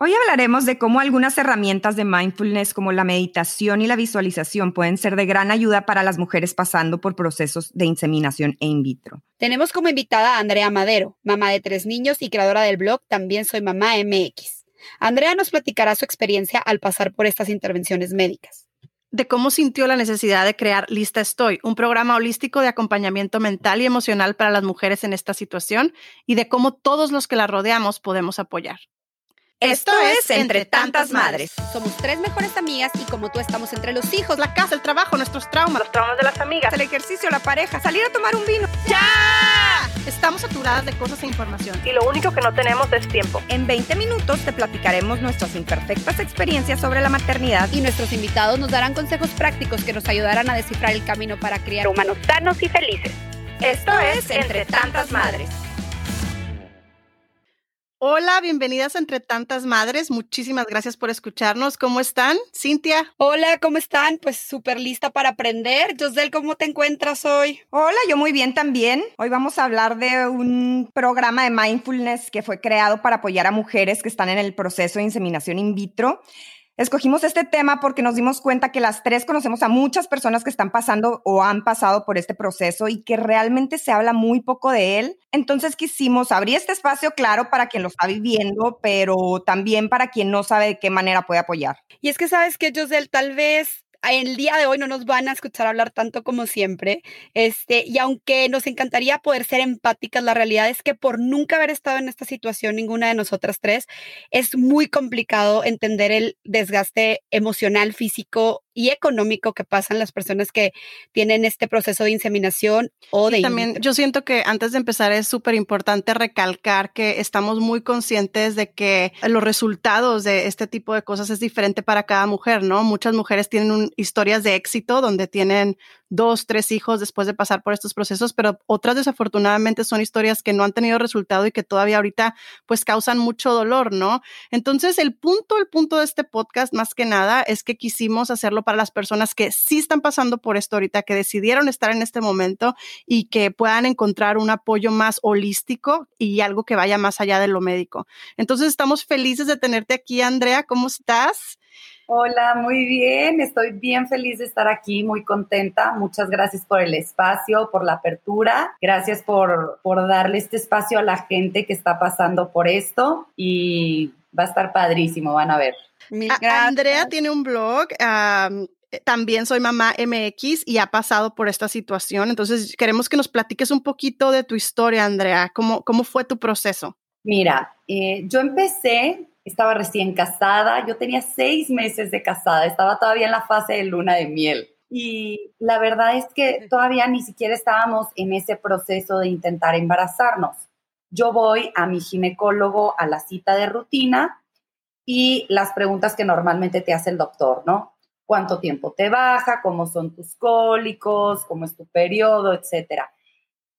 Hoy hablaremos de cómo algunas herramientas de mindfulness como la meditación y la visualización pueden ser de gran ayuda para las mujeres pasando por procesos de inseminación e in vitro. Tenemos como invitada a Andrea Madero, mamá de tres niños y creadora del blog También Soy Mamá MX. Andrea nos platicará su experiencia al pasar por estas intervenciones médicas. De cómo sintió la necesidad de crear Lista Estoy, un programa holístico de acompañamiento mental y emocional para las mujeres en esta situación y de cómo todos los que la rodeamos podemos apoyar. Esto es Entre Tantas Madres. Somos tres mejores amigas y como tú estamos entre los hijos, La casa, el trabajo, nuestros traumas, Los traumas de las amigas, el ejercicio, la pareja, salir a tomar un vino. ¡Ya! Estamos saturadas de cosas e información. y lo único que no tenemos es tiempo. En 20 minutos te platicaremos nuestras imperfectas experiencias sobre la maternidad y nuestros invitados nos darán consejos prácticos que nos ayudarán a descifrar el camino para criar Humanos sanos y felices. Esto es Entre Tantas Madres. Hola, bienvenidas a Entre Tantas Madres. Muchísimas gracias por escucharnos. ¿Cómo están? Cintia. Hola, ¿cómo están? Pues súper lista para aprender. Josel, ¿cómo te encuentras hoy? Hola, yo muy bien también. Hoy vamos a hablar de un programa de mindfulness que fue creado para apoyar a mujeres que están en el proceso de inseminación in vitro. Escogimos este tema porque nos dimos cuenta que las tres conocemos a muchas personas que están pasando o han pasado por este proceso y que realmente se habla muy poco de él. Entonces quisimos abrir este espacio, claro, para quien lo está viviendo, pero también para quien no sabe de qué manera puede apoyar. Y es que sabes que, Josel, tal vez el día de hoy no nos van a escuchar hablar tanto como siempre. Este, y aunque nos encantaría poder ser empáticas, la realidad es que por nunca haber estado en esta situación, ninguna de nosotras tres, es muy complicado entender el desgaste emocional, físico y económico que pasan las personas que tienen este proceso de inseminación o de Y también yo siento que antes de empezar es súper importante recalcar que estamos muy conscientes de que los resultados de este tipo de cosas es diferente para cada mujer, ¿no? Muchas mujeres tienen un- historias de éxito donde tienen dos, tres hijos después de pasar por estos procesos, pero otras desafortunadamente son historias que no han tenido resultado y que todavía ahorita pues causan mucho dolor, ¿no? Entonces el punto, el punto de este podcast más que nada es que quisimos hacerlo para las personas que sí están pasando por esto ahorita, que decidieron estar en este momento y que puedan encontrar un apoyo más holístico y algo que vaya más allá de lo médico. Entonces estamos felices de tenerte aquí, Andrea. ¿Cómo estás? Hola, muy bien. Estoy bien feliz de estar aquí, muy contenta. Muchas gracias por el espacio, por la apertura. Gracias por, por darle este espacio a la gente que está pasando por esto y va a estar padrísimo, van a ver. Mil A- gracias. Andrea tiene un blog. eh, también soy mamá MX y ha pasado por esta situación. Entonces, queremos que nos platiques un poquito de tu historia, Andrea. ¿Cómo, cómo fue tu proceso? Mira, eh, yo empecé, estaba recién casada, yo tenía seis meses de casada, estaba todavía en la fase de luna de miel. Y la verdad es que todavía ni siquiera estábamos en ese proceso de intentar embarazarnos. Yo voy a mi ginecólogo a la cita de rutina y las preguntas que normalmente te hace el doctor, ¿no? ¿Cuánto tiempo te baja? ¿Cómo son tus cólicos? ¿Cómo es tu periodo? Etcétera.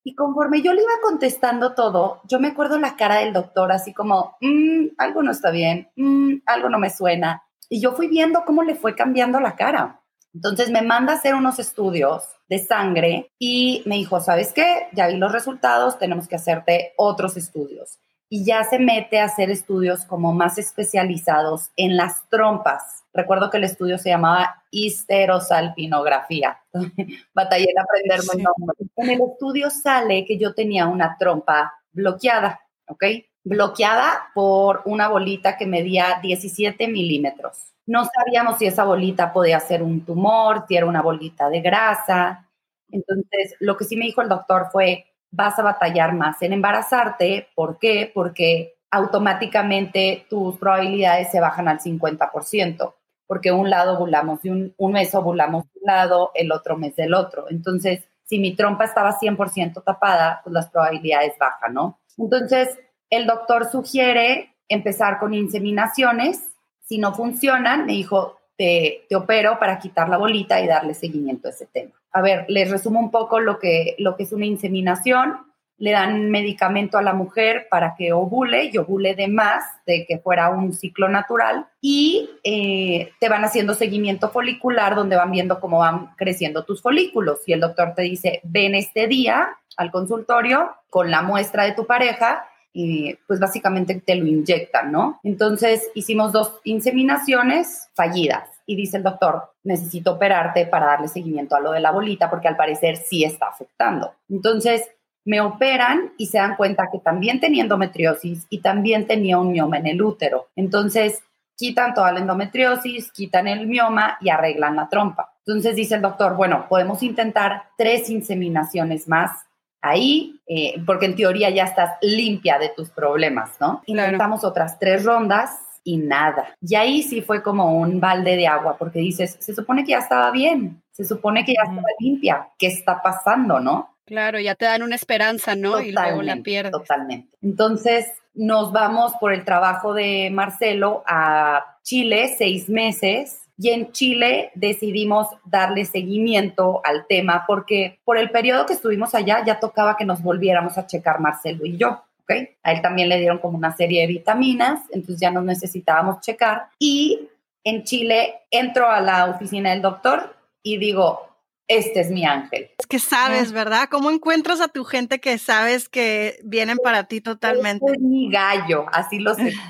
Y conforme yo le iba contestando todo, yo me acuerdo la cara del doctor así como, "Mm, algo no está bien, mm, algo no me suena. Y yo fui viendo cómo le fue cambiando la cara. Entonces me manda a hacer unos estudios de sangre y me dijo, ¿sabes qué? Ya vi los resultados, tenemos que hacerte otros estudios. Y ya se mete a hacer estudios como más especializados en las trompas. Recuerdo que el estudio se llamaba histerosalpinografía. Batallé en aprenderme el nombre. En el estudio sale que yo tenía una trompa bloqueada, ¿ok? Bloqueada por una bolita que medía 17 milímetros. No sabíamos si esa bolita podía ser un tumor, si era una bolita de grasa. Entonces, lo que sí me dijo el doctor fue, vas a batallar más en embarazarte. ¿Por qué? Porque automáticamente tus probabilidades se bajan al 50%, porque un lado ovulamos un mes ovulamos de un lado, el otro mes del otro. Entonces, si mi trompa estaba 100% tapada, pues las probabilidades bajan, ¿no? Entonces, el doctor sugiere empezar con inseminaciones. Si no funcionan, me dijo, te, te opero para quitar la bolita y darle seguimiento a ese tema. A ver, les resumo un poco lo que, lo que es una inseminación. Le dan medicamento a la mujer para que ovule y ovule de más de que fuera un ciclo natural y eh, te van haciendo seguimiento folicular donde van viendo cómo van creciendo tus folículos y el doctor te dice, ven este día al consultorio con la muestra de tu pareja y pues básicamente te lo inyectan, ¿no? Entonces hicimos dos inseminaciones fallidas y dice el doctor, necesito operarte para darle seguimiento a lo de la bolita porque al parecer sí está afectando. Entonces me operan y se dan cuenta que también tenía endometriosis y también tenía un mioma en el útero. Entonces quitan toda la endometriosis, quitan el mioma y arreglan la trompa. Entonces dice el doctor, bueno, podemos intentar tres inseminaciones más ahí, eh, porque en teoría ya estás limpia de tus problemas, ¿no? Intentamos otras tres rondas y nada. Y ahí sí fue como un balde de agua, porque dices, se supone que ya estaba bien, se supone que ya estaba limpia, ¿qué está pasando, no? Claro, ya te dan una esperanza, ¿no? y luego la pierdes. Totalmente. Entonces nos vamos por el trabajo de Marcelo a Chile, seis meses, y en Chile decidimos darle seguimiento al tema porque por el periodo que estuvimos allá ya tocaba que nos volviéramos a checar Marcelo y yo. ¿okay? A él también le dieron como una serie de vitaminas, entonces ya nos necesitábamos checar. Y en Chile entro a la oficina del doctor y digo, este es mi ángel. Es que sabes, ¿verdad? ¿Cómo encuentras a tu gente que sabes que vienen para ti totalmente? Este es mi gallo, así lo sé.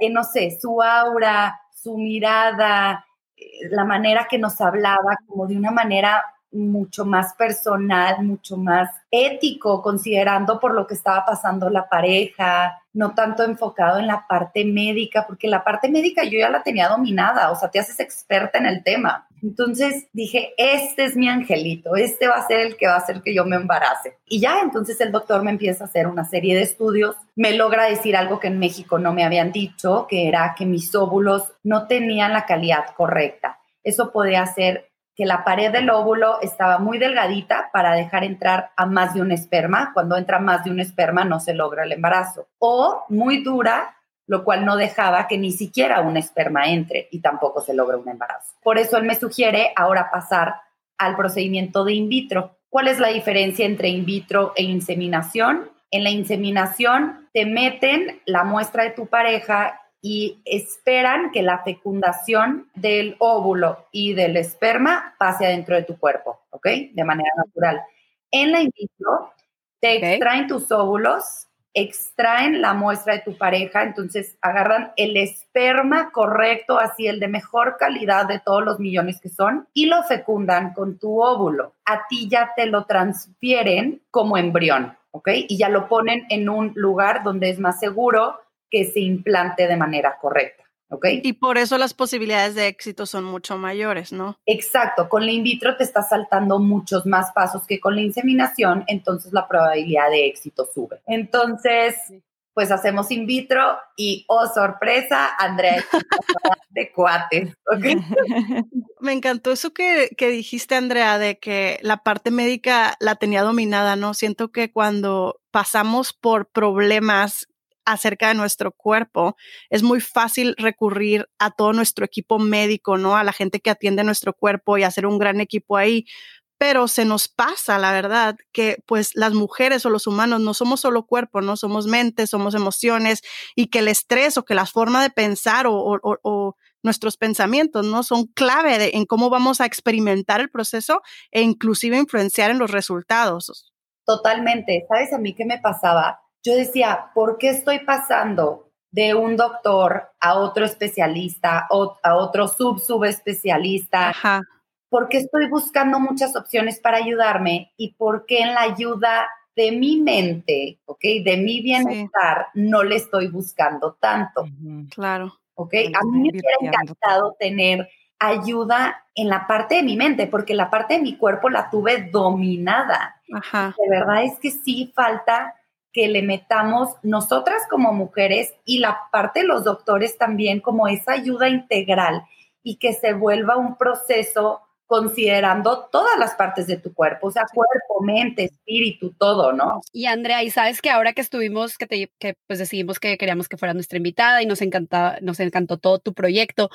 Eh, no sé, su aura, su mirada, eh, la manera que nos hablaba, como de una manera mucho más personal, mucho más ético, considerando por lo que estaba pasando la pareja, no tanto enfocado en la parte médica, porque la parte médica yo ya la tenía dominada, o sea, te haces experta en el tema. Entonces dije, este es mi angelito, este va a ser el que va a hacer que yo me embarace. Y ya, entonces el doctor me empieza a hacer una serie de estudios, me logra decir algo que en México no me habían dicho, que era que mis óvulos no tenían la calidad correcta. Eso podía ser que la pared del óvulo estaba muy delgadita para dejar entrar a más de un esperma. Cuando entra más de un esperma no se logra el embarazo. O muy dura, lo cual no dejaba que ni siquiera un esperma entre y tampoco se logra un embarazo. Por eso él me sugiere ahora pasar al procedimiento de in vitro. ¿Cuál es la diferencia entre in vitro e inseminación? En la inseminación te meten la muestra de tu pareja y esperan que la fecundación del óvulo y del esperma pase adentro de tu cuerpo, ¿ok? De manera natural. En la in vitro, te extraen tus óvulos, extraen la muestra de tu pareja, entonces agarran el esperma correcto, así el de mejor calidad de todos los millones que son, y lo fecundan con tu óvulo. A ti ya te lo transfieren como embrión, ¿ok? Y ya lo ponen en un lugar donde es más seguro que se implante de manera correcta. ¿ok? Y por eso las posibilidades de éxito son mucho mayores, ¿no? Exacto, con la in vitro te está saltando muchos más pasos que con la inseminación, entonces la probabilidad de éxito sube. Entonces, pues hacemos in vitro y, oh sorpresa, Andrea de cuates, ¿ok? Me encantó eso que, que dijiste, Andrea, de que la parte médica la tenía dominada, ¿no? Siento que cuando pasamos por problemas acerca de nuestro cuerpo, es muy fácil recurrir a todo nuestro equipo médico, ¿no? A la gente que atiende nuestro cuerpo y hacer un gran equipo ahí. Pero se nos pasa, la verdad, que pues las mujeres o los humanos no somos solo cuerpo, no somos mente, somos emociones y que el estrés o que la forma de pensar o, nuestros pensamientos, ¿no? Son clave en cómo vamos a experimentar el proceso e inclusive influenciar en los resultados. Totalmente. ¿Sabes a mí qué me pasaba? Yo decía, ¿por qué estoy pasando de un doctor a otro especialista o a otro sub subespecialista? Ajá. ¿Por qué estoy buscando muchas opciones para ayudarme y por qué en la ayuda de mi mente, ¿ok? De mi bienestar, no le estoy buscando tanto. Claro. ¿Ok? A mí me hubiera encantado tener ayuda en la parte de mi mente, porque la parte de mi cuerpo la tuve dominada. Ajá. De verdad es que sí falta que le metamos nosotras como mujeres y la parte de los doctores también como esa ayuda integral y que se vuelva un proceso considerando todas las partes de tu cuerpo, o sea, cuerpo, mente, espíritu, todo, ¿no? Y Andrea, y sabes que ahora que estuvimos, que, te, que pues decidimos que queríamos que fuera nuestra invitada y nos encantaba, nos encantó todo tu proyecto,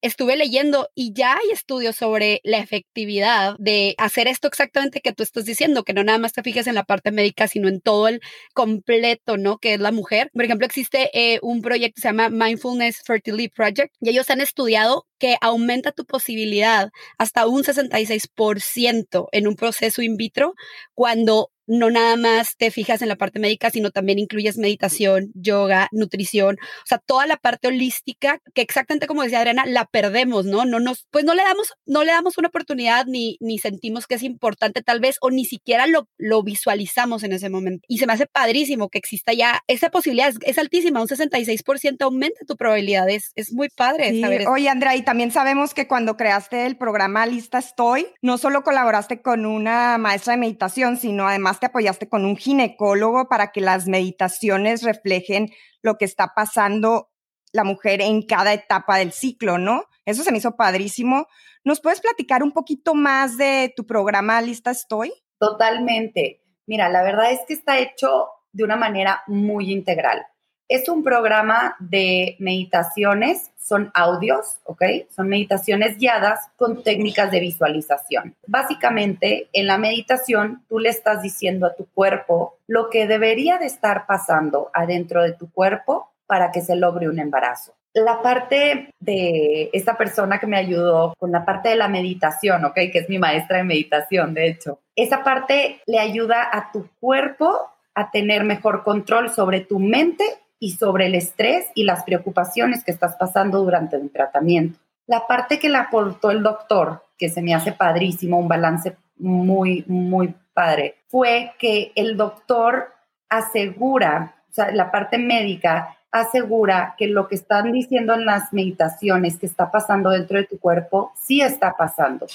estuve leyendo y ya hay estudios sobre la efectividad de hacer esto exactamente que tú estás diciendo, que no nada más te fijes en la parte médica, sino en todo el completo, ¿no? Que es la mujer. Por ejemplo, existe eh, un proyecto que se llama Mindfulness Fertility Project y ellos han estudiado que aumenta tu posibilidad hasta un 66% en un proceso in vitro cuando no nada más te fijas en la parte médica, sino también incluyes meditación, yoga, nutrición, o sea, toda la parte holística que exactamente como decía Adriana, la perdemos, ¿no? No nos, pues no le damos, no le damos una oportunidad ni, ni sentimos que es importante tal vez o ni siquiera lo, lo visualizamos en ese momento. Y se me hace padrísimo que exista ya esa posibilidad, es, altísima, un 66% aumenta tu probabilidad, es, es muy padre sí. Oye, Andrea, y también sabemos que cuando creaste el programa Lista Estoy, no solo colaboraste con una maestra de meditación, sino además te apoyaste con un ginecólogo para que las meditaciones reflejen lo que está pasando la mujer en cada etapa del ciclo, ¿no? Eso se me hizo padrísimo. ¿Nos puedes platicar un poquito más de tu programa Lista Estoy? Totalmente. Mira, la verdad es que está hecho de una manera muy integral. Es un programa de meditaciones, son audios, ¿ok? Son meditaciones guiadas con técnicas de visualización. Básicamente, en la meditación, tú le estás diciendo a tu cuerpo lo que debería de estar pasando adentro de tu cuerpo para que se logre un embarazo. La parte de esta persona que me ayudó con la parte de la meditación, ¿ok? Que es mi maestra de meditación, de hecho. Esa parte le ayuda a tu cuerpo a tener mejor control sobre tu mente y sobre el estrés y las preocupaciones que estás pasando durante un tratamiento. La parte que le aportó el doctor, que se me hace padrísimo, un balance muy, muy padre, fue que el doctor asegura, o sea, la parte médica asegura que lo que están diciendo en las meditaciones que está pasando dentro de tu cuerpo, sí está pasando.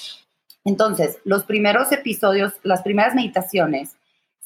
Entonces, los primeros episodios, las primeras meditaciones,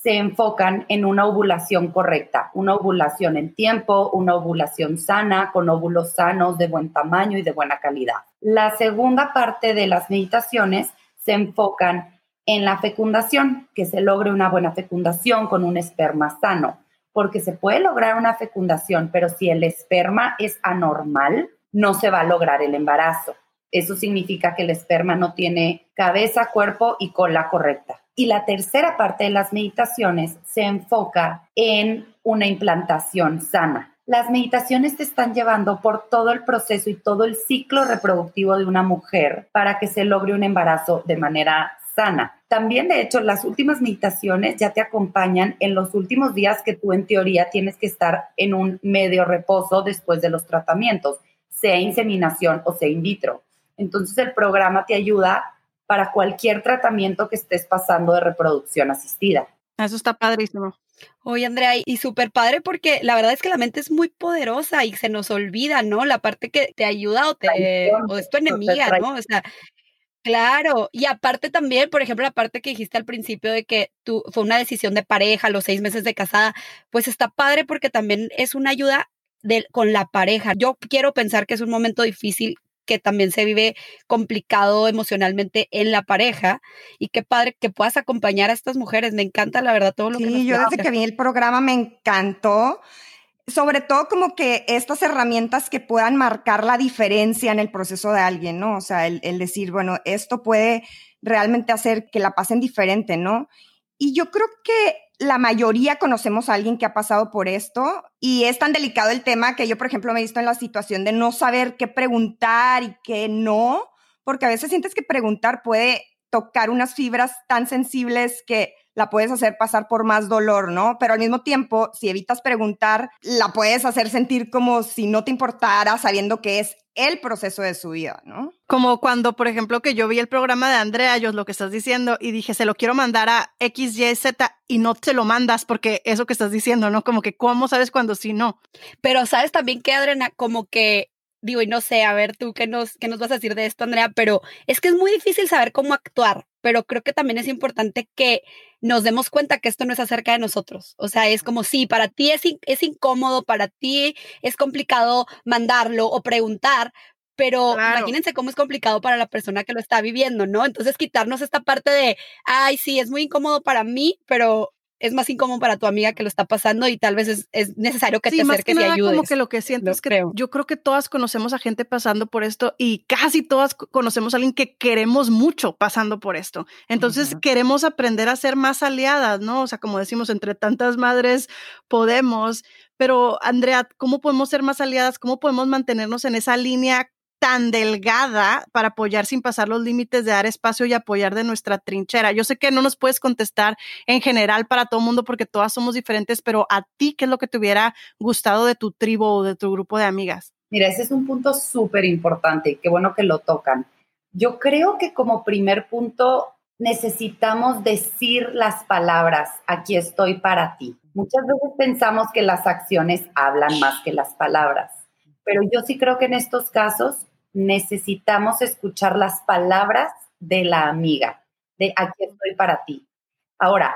se enfocan en una ovulación correcta, una ovulación en tiempo, una ovulación sana, con óvulos sanos, de buen tamaño y de buena calidad. La segunda parte de las meditaciones se enfocan en la fecundación, que se logre una buena fecundación con un esperma sano, porque se puede lograr una fecundación, pero si el esperma es anormal, no se va a lograr el embarazo. Eso significa que el esperma no tiene cabeza, cuerpo y cola correcta. Y la tercera parte de las meditaciones se enfoca en una implantación sana. Las meditaciones te están llevando por todo el proceso y todo el ciclo reproductivo de una mujer para que se logre un embarazo de manera sana. También, de hecho, las últimas meditaciones ya te acompañan en los últimos días que tú en teoría tienes que estar en un medio reposo después de los tratamientos, sea inseminación o sea in vitro. Entonces el programa te ayuda para cualquier tratamiento que estés pasando de reproducción asistida. Eso está padrísimo. Oye, Andrea, y súper padre porque la verdad es que la mente es muy poderosa y se nos olvida, ¿no? La parte que te ayuda o, te, o es tu enemiga, ¿no? O sea, claro. Y aparte también, por ejemplo, la parte que dijiste al principio de que tú fue una decisión de pareja, los seis meses de casada, pues está padre porque también es una ayuda de, con la pareja. Yo quiero pensar que es un momento difícil que también se vive complicado emocionalmente en la pareja y qué padre que puedas acompañar a estas mujeres. Me encanta la verdad todo lo que Sí, yo desde que vi el programa me encantó. Sobre todo como que estas herramientas que puedan marcar la diferencia en el proceso de alguien, ¿no? O sea, el, el decir, bueno, esto puede realmente hacer que la pasen diferente, ¿no? Y yo creo que la mayoría conocemos a alguien que ha pasado por esto y es tan delicado el tema que yo, por ejemplo, me he visto en la situación de no saber qué preguntar y qué no, porque a veces sientes que preguntar puede tocar unas fibras tan sensibles que la puedes hacer pasar por más dolor, ¿no? Pero al mismo tiempo, si evitas preguntar, la puedes hacer sentir como si no te importara, sabiendo que es el proceso de su vida, ¿no? Como cuando, por ejemplo, que yo vi el programa de Andrea, yo lo que estás diciendo, y dije, se lo quiero mandar a X, Y, Z, y no te lo mandas porque eso que estás diciendo, ¿no? Como que, ¿cómo sabes cuando sí no? Pero sabes también que, Adriana, como que digo, y no sé, a ver tú qué nos, qué nos vas a decir de esto, Andrea, pero es que es muy difícil saber cómo actuar, pero creo que también es importante que nos demos cuenta que esto no es acerca de nosotros. O sea, es como si para ti es, es incómodo, para ti es complicado mandarlo o preguntar, pero imagínense cómo es complicado para la persona que lo está viviendo, ¿no? Entonces quitarnos esta parte de, ay, sí, es muy incómodo para mí, pero es más incómodo para tu amiga que lo está pasando y tal vez es, necesario que te acerques y ayudes. como que lo que siento es que yo creo que todas conocemos a gente pasando por esto y casi todas conocemos a alguien que queremos mucho pasando por esto. Entonces queremos aprender a ser más aliadas, ¿no? O sea, como decimos, entre tantas madres podemos, pero Andrea, ¿cómo podemos ser más aliadas? ¿Cómo podemos mantenernos en esa línea tan delgada para apoyar sin pasar los límites de dar espacio y apoyar de nuestra trinchera? Yo sé que no nos puedes contestar en general para todo mundo porque todas somos diferentes, pero a ti, ¿qué es lo que te hubiera gustado de tu tribu o de tu grupo de amigas? Mira, ese es un punto súper importante y qué bueno que lo tocan. Yo creo que como primer punto necesitamos decir las palabras, aquí estoy para ti. Muchas veces pensamos que las acciones hablan más que las palabras, pero yo sí creo que en estos casos necesitamos escuchar las palabras de la amiga, de aquí estoy para ti. Ahora,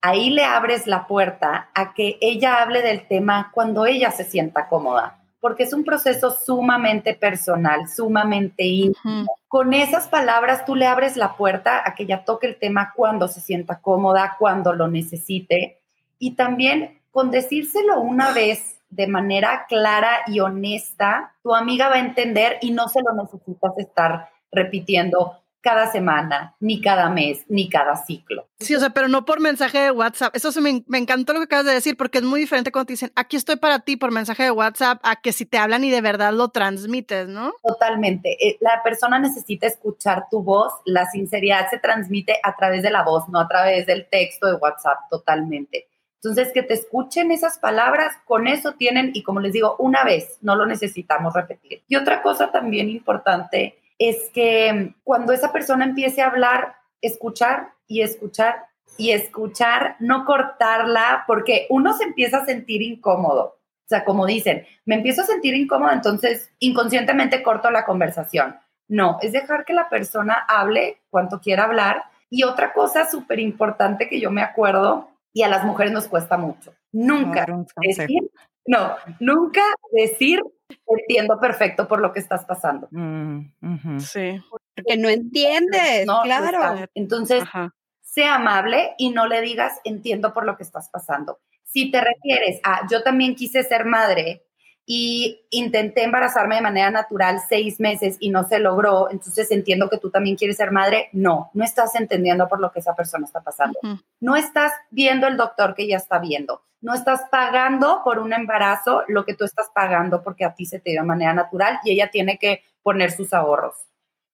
ahí le abres la puerta a que ella hable del tema cuando ella se sienta cómoda porque es un proceso sumamente personal, sumamente íntimo. Con esas palabras tú le abres la puerta a que ella toque el tema cuando se sienta cómoda, cuando lo necesite. Y también con decírselo una vez de manera clara y honesta, tu amiga va a entender y no se lo necesitas estar repitiendo cada semana, ni cada mes, ni cada ciclo. Sí, o sea, pero no por mensaje de WhatsApp. Eso se me, me, encantó lo que acabas de decir, porque es muy diferente cuando te dicen, aquí estoy para ti por mensaje de WhatsApp, a que si te hablan y de verdad lo transmites, ¿no? Totalmente. Eh, la persona necesita escuchar tu voz. La sinceridad se transmite a través de la voz, no a través del texto de WhatsApp, totalmente. Entonces, que te escuchen esas palabras, con eso tienen, y como les digo, una vez, no lo necesitamos repetir. Y otra cosa también importante es que cuando esa persona empiece a hablar, escuchar y escuchar y escuchar, no cortarla, porque uno se empieza a sentir incómodo. O sea, como dicen, me empiezo a sentir incómodo, entonces inconscientemente corto la conversación. No, es dejar que la persona hable cuanto quiera hablar. Y otra cosa súper importante que yo me acuerdo, y a las mujeres nos cuesta mucho, nunca decir, no, nunca decir entiendo perfecto por lo que estás pasando. Mm, sí. Porque no entiendes, claro. Entonces, sea amable y no le digas entiendo por lo que estás pasando. Si te refieres a yo también quise ser madre y intenté embarazarme de manera natural seis meses y no se logró, entonces entiendo que tú también quieres ser madre. No, no estás entendiendo por lo que esa persona está pasando. No estás viendo el doctor que ella está viendo. No estás pagando por un embarazo lo que tú estás pagando porque a ti se te dio de manera natural y ella tiene que poner sus ahorros.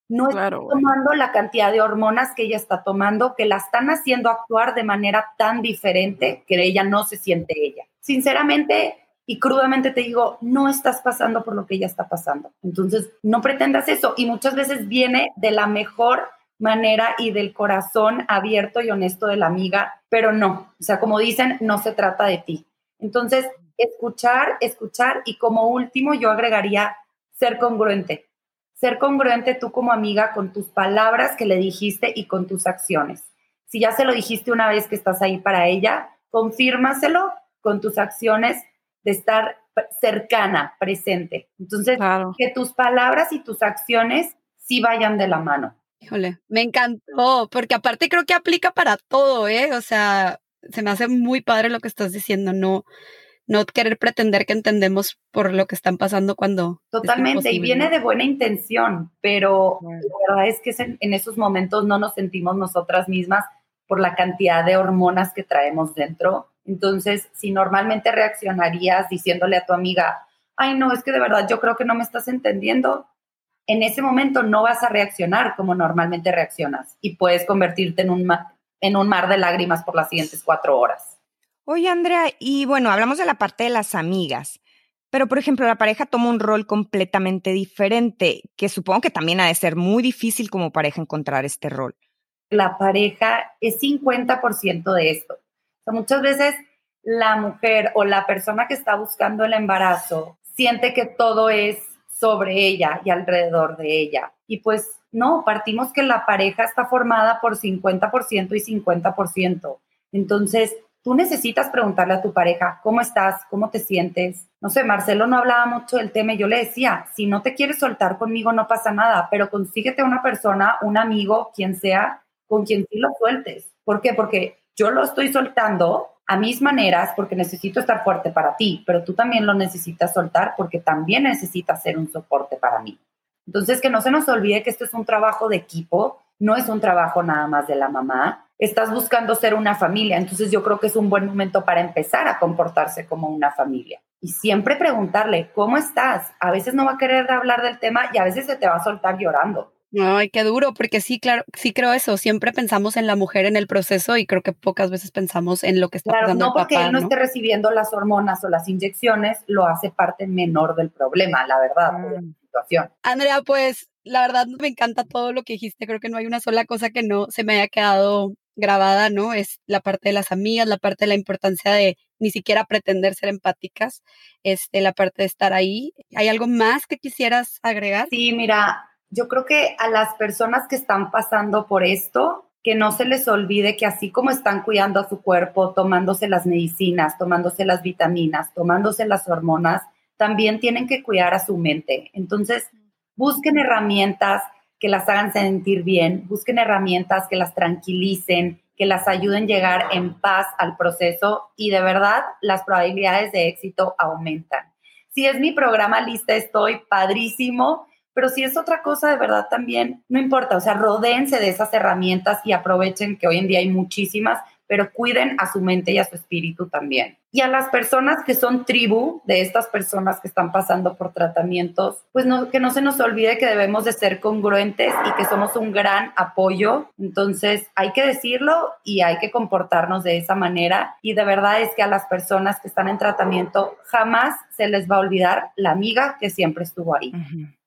No estás tomando la cantidad de hormonas que ella está tomando, que la están haciendo actuar de manera tan diferente que ella no se siente ella. Sinceramente, y crudamente te digo, no estás pasando por lo que ella está pasando. Entonces, no pretendas eso. Y muchas veces viene de la mejor manera y del corazón abierto y honesto de la amiga, pero no. O sea, como dicen, no se trata de ti. Entonces, escuchar, escuchar y como último yo agregaría ser congruente. Ser congruente tú como amiga con tus palabras que le dijiste y con tus acciones. Si ya se lo dijiste una vez que estás ahí para ella, confírmaselo con tus acciones de estar cercana, presente. Entonces, que tus palabras y tus acciones sí vayan de la mano. Híjole, me encantó, porque aparte creo que aplica para todo, ¿eh? O sea, se me hace muy padre lo que estás diciendo, no, no querer pretender que entendemos por lo que están pasando cuando. Totalmente, y viene de buena intención, pero la verdad es que en esos momentos no nos sentimos nosotras mismas por la cantidad de hormonas que traemos dentro entonces, si normalmente reaccionarías diciéndole a tu amiga, ay, no, es que de verdad yo creo que no me estás entendiendo, en ese momento no vas a reaccionar como normalmente reaccionas y puedes convertirte en un, en un mar de lágrimas por las siguientes cuatro horas. Oye, Andrea, y bueno, hablamos de la parte de las amigas, pero por ejemplo, la pareja toma un rol completamente diferente, que supongo que también ha de ser muy difícil como pareja encontrar este rol. La pareja es 50% de esto muchas veces la mujer o la persona que está buscando el embarazo siente que todo es sobre ella y alrededor de ella. Y pues no, partimos que la pareja está formada por 50% y 50%. Entonces, tú necesitas preguntarle a tu pareja, ¿cómo estás? ¿Cómo te sientes? No sé, Marcelo no hablaba mucho del tema yo le decía, si no te quieres soltar conmigo no pasa nada, pero consíguete una persona, un amigo, quien sea, con quien sí lo sueltes. ¿Por qué? Porque yo lo estoy soltando a mis maneras porque necesito estar fuerte para ti, pero tú también lo necesitas soltar porque también necesitas ser un soporte para mí. Entonces, que no se nos olvide que esto es un trabajo de equipo, no es un trabajo nada más de la mamá. estás buscando ser una familia. Entonces yo creo que es un buen momento para empezar a comportarse como una familia. Y siempre preguntarle, ¿cómo estás? A veces no va a querer hablar del tema y a veces se te va a soltar llorando. Ay, qué duro, porque sí, claro, sí creo eso. Siempre pensamos en la mujer en el proceso y creo que pocas veces pensamos en lo que está claro, pasando no porque papá, él no, esté recibiendo las hormonas o las inyecciones, lo hace parte menor del problema, la verdad, mm. de la situación. Andrea, pues la verdad me encanta todo lo que dijiste. Creo que no hay una sola cosa que no se me haya quedado grabada, ¿no? Es la parte de las amigas, la parte de la importancia de ni siquiera pretender ser empáticas, este, la parte de estar ahí. ¿Hay algo más que quisieras agregar? Sí, mira, yo creo que a las personas que están pasando por esto, que no se les olvide que así como están cuidando a su cuerpo, tomándose las medicinas, tomándose las vitaminas, tomándose las hormonas, también tienen que cuidar a su mente. Entonces, busquen herramientas que las hagan sentir bien, busquen herramientas que las tranquilicen, que las ayuden a llegar en paz al proceso y de verdad las probabilidades de éxito aumentan. Si es mi programa lista, estoy padrísimo pero si es otra cosa, de verdad también, no importa, o sea, rodéense de esas herramientas y aprovechen que hoy en día hay muchísimas, pero cuiden a su mente y a su espíritu también. Y a las personas que son tribu de estas personas que están pasando por tratamientos, pues que no se nos olvide que debemos de ser congruentes y que somos un gran apoyo. Entonces hay que decirlo y hay que comportarnos de esa manera. Y de verdad es que a las personas que están en tratamiento jamás se les va a olvidar la amiga que siempre estuvo ahí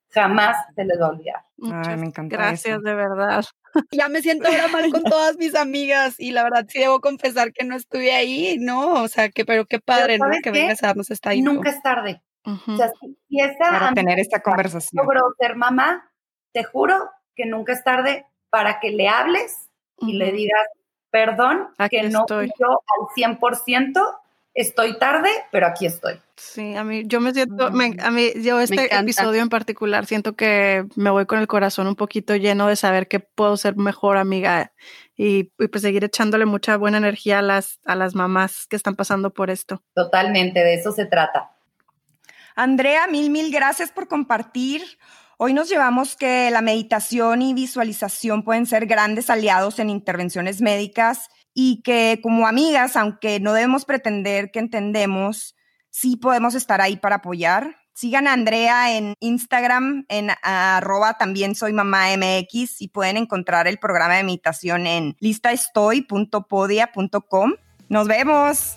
jamás se les va a olvidar. Ay, me encanta. Gracias, de verdad. Ya me siento ahora mal con todas mis amigas y la verdad sí debo confesar que no estuve ahí, ¿no? O sea, que pero qué padre, ¿no? Que vengas a darnos esta info. Nunca es tarde. O sea, si esta para tener esta conversación. Logró ser mamá, te juro que nunca es tarde para que le hables y le digas, perdón, que no estoy. yo al 100%, estoy tarde, pero aquí estoy. Sí, a mí, yo me siento, a mí, yo este episodio en particular siento que me voy con el corazón un poquito lleno de saber que puedo ser mejor amiga y, pues seguir echándole mucha buena energía a las, a las mamás que están pasando por esto. Totalmente, de eso se trata. Andrea, mil, mil gracias por compartir. Hoy nos llevamos que la meditación y visualización pueden ser grandes aliados en intervenciones médicas y que como amigas, aunque no debemos pretender que entendemos, sí podemos estar ahí para apoyar. Sigan a Andrea en Instagram, en arroba también soy mamá y pueden encontrar el programa de meditación en listaestoy.podia.com. Nos vemos.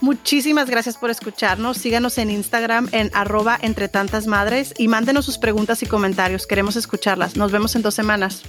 Muchísimas gracias por escucharnos. Síganos en Instagram en arroba entre tantas madres y mándenos sus preguntas y comentarios. Queremos escucharlas. Nos vemos en dos semanas.